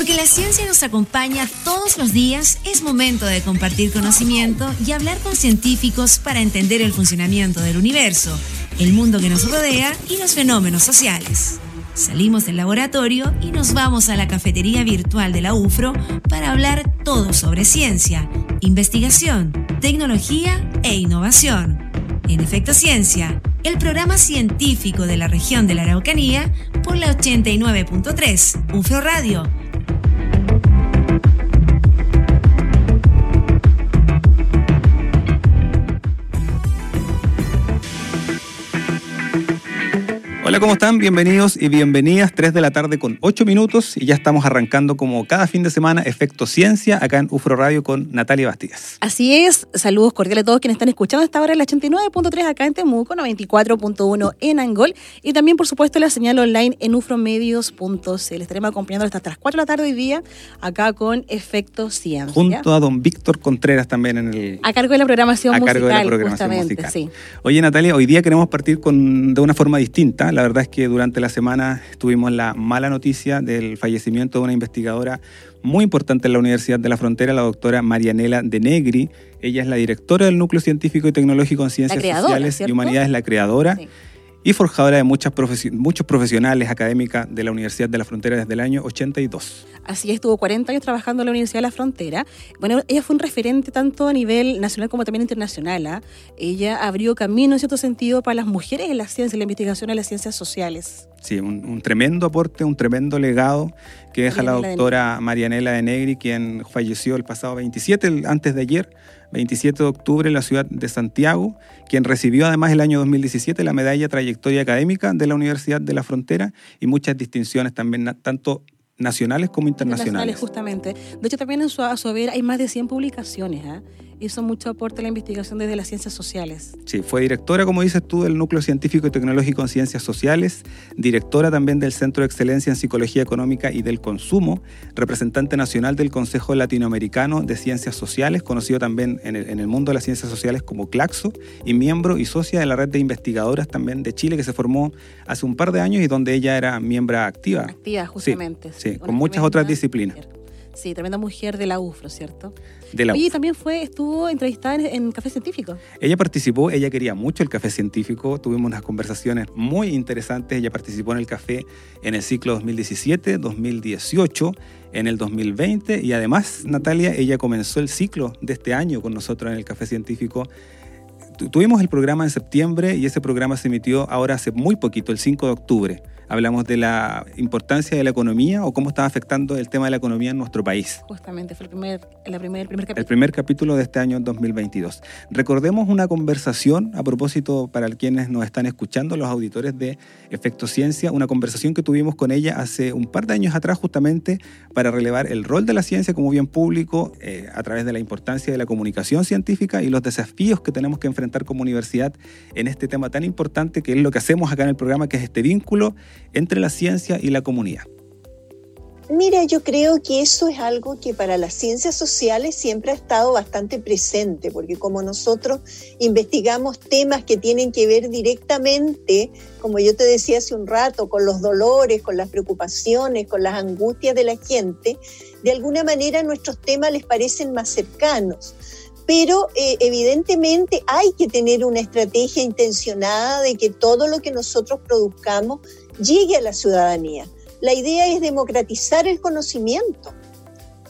Porque la ciencia nos acompaña todos los días, es momento de compartir conocimiento y hablar con científicos para entender el funcionamiento del universo, el mundo que nos rodea y los fenómenos sociales. Salimos del laboratorio y nos vamos a la cafetería virtual de la UFRO para hablar todo sobre ciencia, investigación, tecnología e innovación. En Efecto Ciencia, el programa científico de la región de la Araucanía por la 89.3 UFRO Radio Hola, ¿cómo están? Bienvenidos y bienvenidas. 3 de la tarde con 8 minutos y ya estamos arrancando como cada fin de semana Efecto Ciencia acá en UFRO Radio con Natalia Bastidas. Así es. Saludos cordiales a todos quienes están escuchando esta hora en la 89.3 acá en Temuco, 94.1 en Angol y también, por supuesto, la señal online en ufromedios.cl. Estaremos acompañando hasta las 4 de la tarde hoy día acá con Efecto Ciencia. Junto a don Víctor Contreras también en el... A cargo de la programación a musical, cargo de la programación musical. sí. Oye, Natalia, hoy día queremos partir con, de una forma distinta. La verdad es que durante la semana tuvimos la mala noticia del fallecimiento de una investigadora muy importante en la Universidad de la Frontera, la doctora Marianela de Negri. Ella es la directora del Núcleo Científico y Tecnológico en Ciencias Sociales y. Humanidades, la creadora. Sí. Y forjadora de muchas profesi- muchos profesionales académicas de la Universidad de la Frontera desde el año 82. Así es, estuvo 40 años trabajando en la Universidad de la Frontera. Bueno, ella fue un referente tanto a nivel nacional como también internacional. ¿ah? Ella abrió camino, en cierto sentido, para las mujeres en la ciencia, en la investigación en las ciencias sociales. Sí, un, un tremendo aporte, un tremendo legado que deja la de doctora Marianela de Negri, quien falleció el pasado 27, el- antes de ayer, 27 de octubre, en la ciudad de Santiago, quien recibió además el año 2017 la medalla Trayectoria Académica de la Universidad de la Frontera y muchas distinciones también, tanto nacionales como internacionales. justamente. De hecho, también en su haber hay más de 100 publicaciones. ¿ah? Hizo mucho aporte a la investigación desde las ciencias sociales. Sí, fue directora, como dices tú, del Núcleo Científico y Tecnológico en Ciencias Sociales, directora también del Centro de Excelencia en Psicología Económica y del Consumo, representante nacional del Consejo Latinoamericano de Ciencias Sociales, conocido también en el, en el mundo de las ciencias sociales como CLACSO, y miembro y socia de la red de investigadoras también de Chile, que se formó hace un par de años y donde ella era miembro activa. Activa, justamente. sí, con muchas otras disciplinas. Sí, tremenda mujer de la UFRO, ¿cierto? De la Oye, y también fue, estuvo entrevistada en, en Café Científico. Ella participó, ella quería mucho el café científico, tuvimos unas conversaciones muy interesantes, ella participó en el café en el ciclo 2017, 2018, en el 2020 y además, Natalia, ella comenzó el ciclo de este año con nosotros en el café científico. Tu- Tuvimos el programa en septiembre y ese programa se emitió ahora hace muy poquito, el 5 de octubre. Hablamos de la importancia de la economía o cómo estaba afectando el tema de la economía en nuestro país. Justamente, fue el primer, la primer, el primer El capítulo. primer capítulo de este año 2022. Recordemos una conversación a propósito para quienes nos están escuchando, los auditores de Efecto Ciencia, una conversación que tuvimos con ella hace un par de años atrás justamente para relevar el rol de la ciencia como bien público eh, a través de la importancia de la comunicación científica y los desafíos que tenemos que enfrentar como universidad en este tema tan importante que es lo que hacemos acá en el programa, que es este vínculo entre la ciencia y la comunidad. Mira, yo creo que eso es algo que para las ciencias sociales siempre ha estado bastante presente, porque como nosotros investigamos temas que tienen que ver directamente, como yo te decía hace un rato, con los dolores, con las preocupaciones, con las angustias de la gente, de alguna manera nuestros temas les parecen más cercanos. Pero eh, evidentemente hay que tener una estrategia intencionada de que todo lo que nosotros produzcamos llegue a la ciudadanía. La idea es democratizar el conocimiento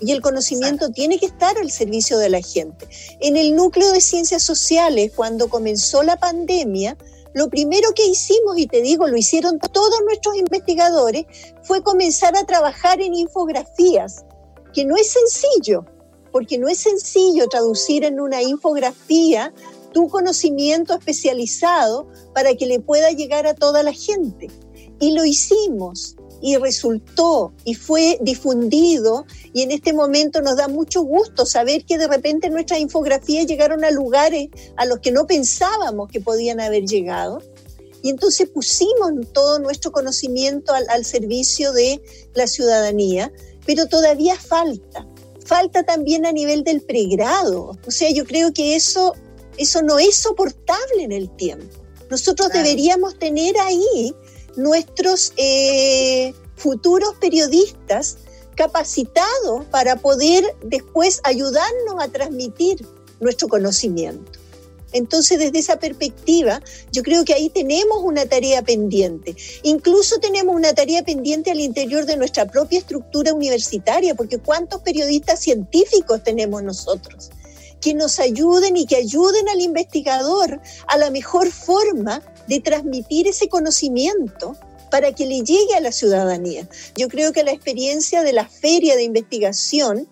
y el conocimiento tiene que estar al servicio de la gente. En el núcleo de ciencias sociales, cuando comenzó la pandemia, lo primero que hicimos, y te digo, lo hicieron todos nuestros investigadores, fue comenzar a trabajar en infografías, que no es sencillo, porque no es sencillo traducir en una infografía tu conocimiento especializado para que le pueda llegar a toda la gente. Y lo hicimos y resultó y fue difundido y en este momento nos da mucho gusto saber que de repente nuestras infografías llegaron a lugares a los que no pensábamos que podían haber llegado. Y entonces pusimos todo nuestro conocimiento al, al servicio de la ciudadanía, pero todavía falta. Falta también a nivel del pregrado. O sea, yo creo que eso, eso no es soportable en el tiempo. Nosotros Claro. deberíamos tener ahí nuestros eh, futuros periodistas capacitados para poder después ayudarnos a transmitir nuestro conocimiento. Entonces, desde esa perspectiva, yo creo que ahí tenemos una tarea pendiente. Incluso tenemos una tarea pendiente al interior de nuestra propia estructura universitaria, porque ¿cuántos periodistas científicos tenemos nosotros? que nos ayuden y que ayuden al investigador a la mejor forma de transmitir ese conocimiento para que le llegue a la ciudadanía. Yo creo que la experiencia de la feria de investigación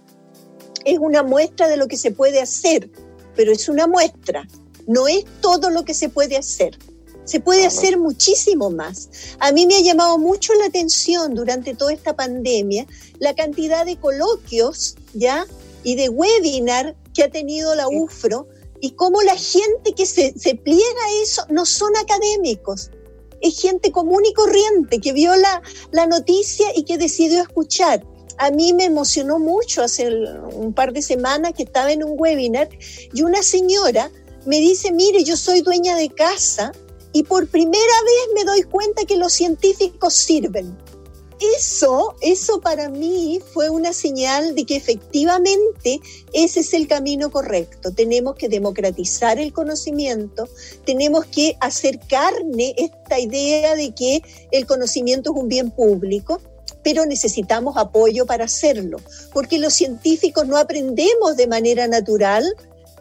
es una muestra de lo que se puede hacer, pero es una muestra, no es todo lo que se puede hacer. Se puede hacer muchísimo más. A mí me ha llamado mucho la atención durante toda esta pandemia la cantidad de coloquios, ¿ya? Y de webinar que ha tenido la UFRO y cómo la gente que se, se pliega a eso no son académicos, es gente común y corriente que vio la, la noticia y que decidió escuchar. A mí me emocionó mucho hace un par de semanas que estaba en un webinar y una señora me dice, mire, yo soy dueña de casa y por primera vez me doy cuenta que los científicos sirven eso, eso para mí fue una señal de que efectivamente ese es el camino correcto. Tenemos que democratizar el conocimiento, tenemos que hacer carne esta idea de que el conocimiento es un bien público, pero necesitamos apoyo para hacerlo, porque los científicos no aprendemos de manera natural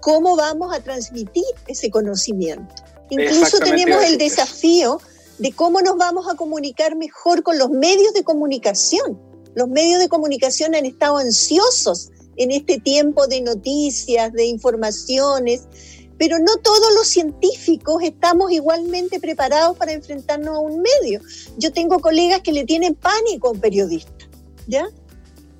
cómo vamos a transmitir ese conocimiento. Incluso tenemos el desafío de cómo nos vamos a comunicar mejor con los medios de comunicación. Los medios de comunicación han estado ansiosos en este tiempo de noticias, de informaciones, pero no todos los científicos estamos igualmente preparados para enfrentarnos a un medio. Yo tengo colegas que le tienen pánico a un periodista, ¿ya?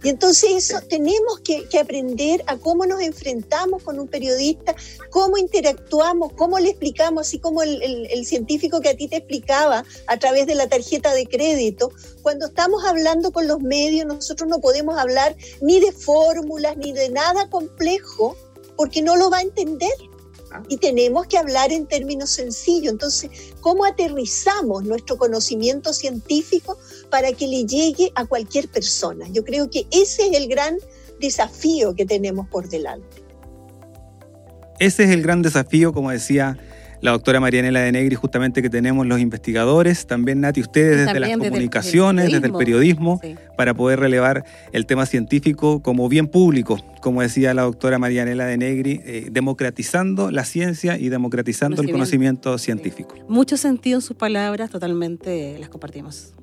Y entonces eso tenemos que, aprender a cómo nos enfrentamos con un periodista, cómo interactuamos, cómo le explicamos, así como el, el, científico que a ti te explicaba a través de la tarjeta de crédito. Cuando estamos hablando con los medios, nosotros no podemos hablar ni de fórmulas ni de nada complejo porque no lo va a entender y tenemos que hablar en términos sencillos. Entonces, ¿cómo aterrizamos nuestro conocimiento científico para que le llegue a cualquier persona? Yo creo que ese es el gran desafío que tenemos por delante. Ese es el gran desafío, como decía la doctora Marianela de Negri, justamente que tenemos los investigadores, también Nati, ustedes desde las comunicaciones, desde el periodismo, para poder relevar el tema científico como bien público, como decía la doctora Marianela de Negri, eh, democratizando la ciencia y democratizando el conocimiento científico. Mucho sentido en sus palabras, totalmente las compartimos.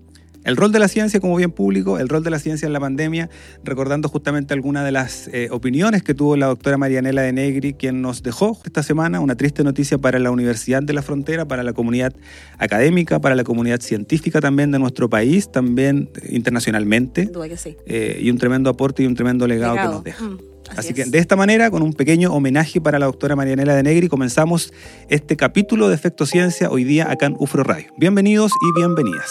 El rol de la ciencia como bien público, el rol de la ciencia en la pandemia, recordando justamente algunas de las eh, opiniones que tuvo la doctora Marianela de Negri, quien nos dejó esta semana una triste noticia para la Universidad de la Frontera, para la comunidad académica, para la comunidad científica también de nuestro país, también internacionalmente. Eh, y un tremendo aporte y un tremendo legado, que nos deja. Mm, así, que de esta manera, con un pequeño homenaje para la doctora Marianela de Negri, comenzamos este capítulo de Efecto Ciencia hoy día acá en UFRO Radio. Bienvenidos y bienvenidas.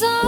so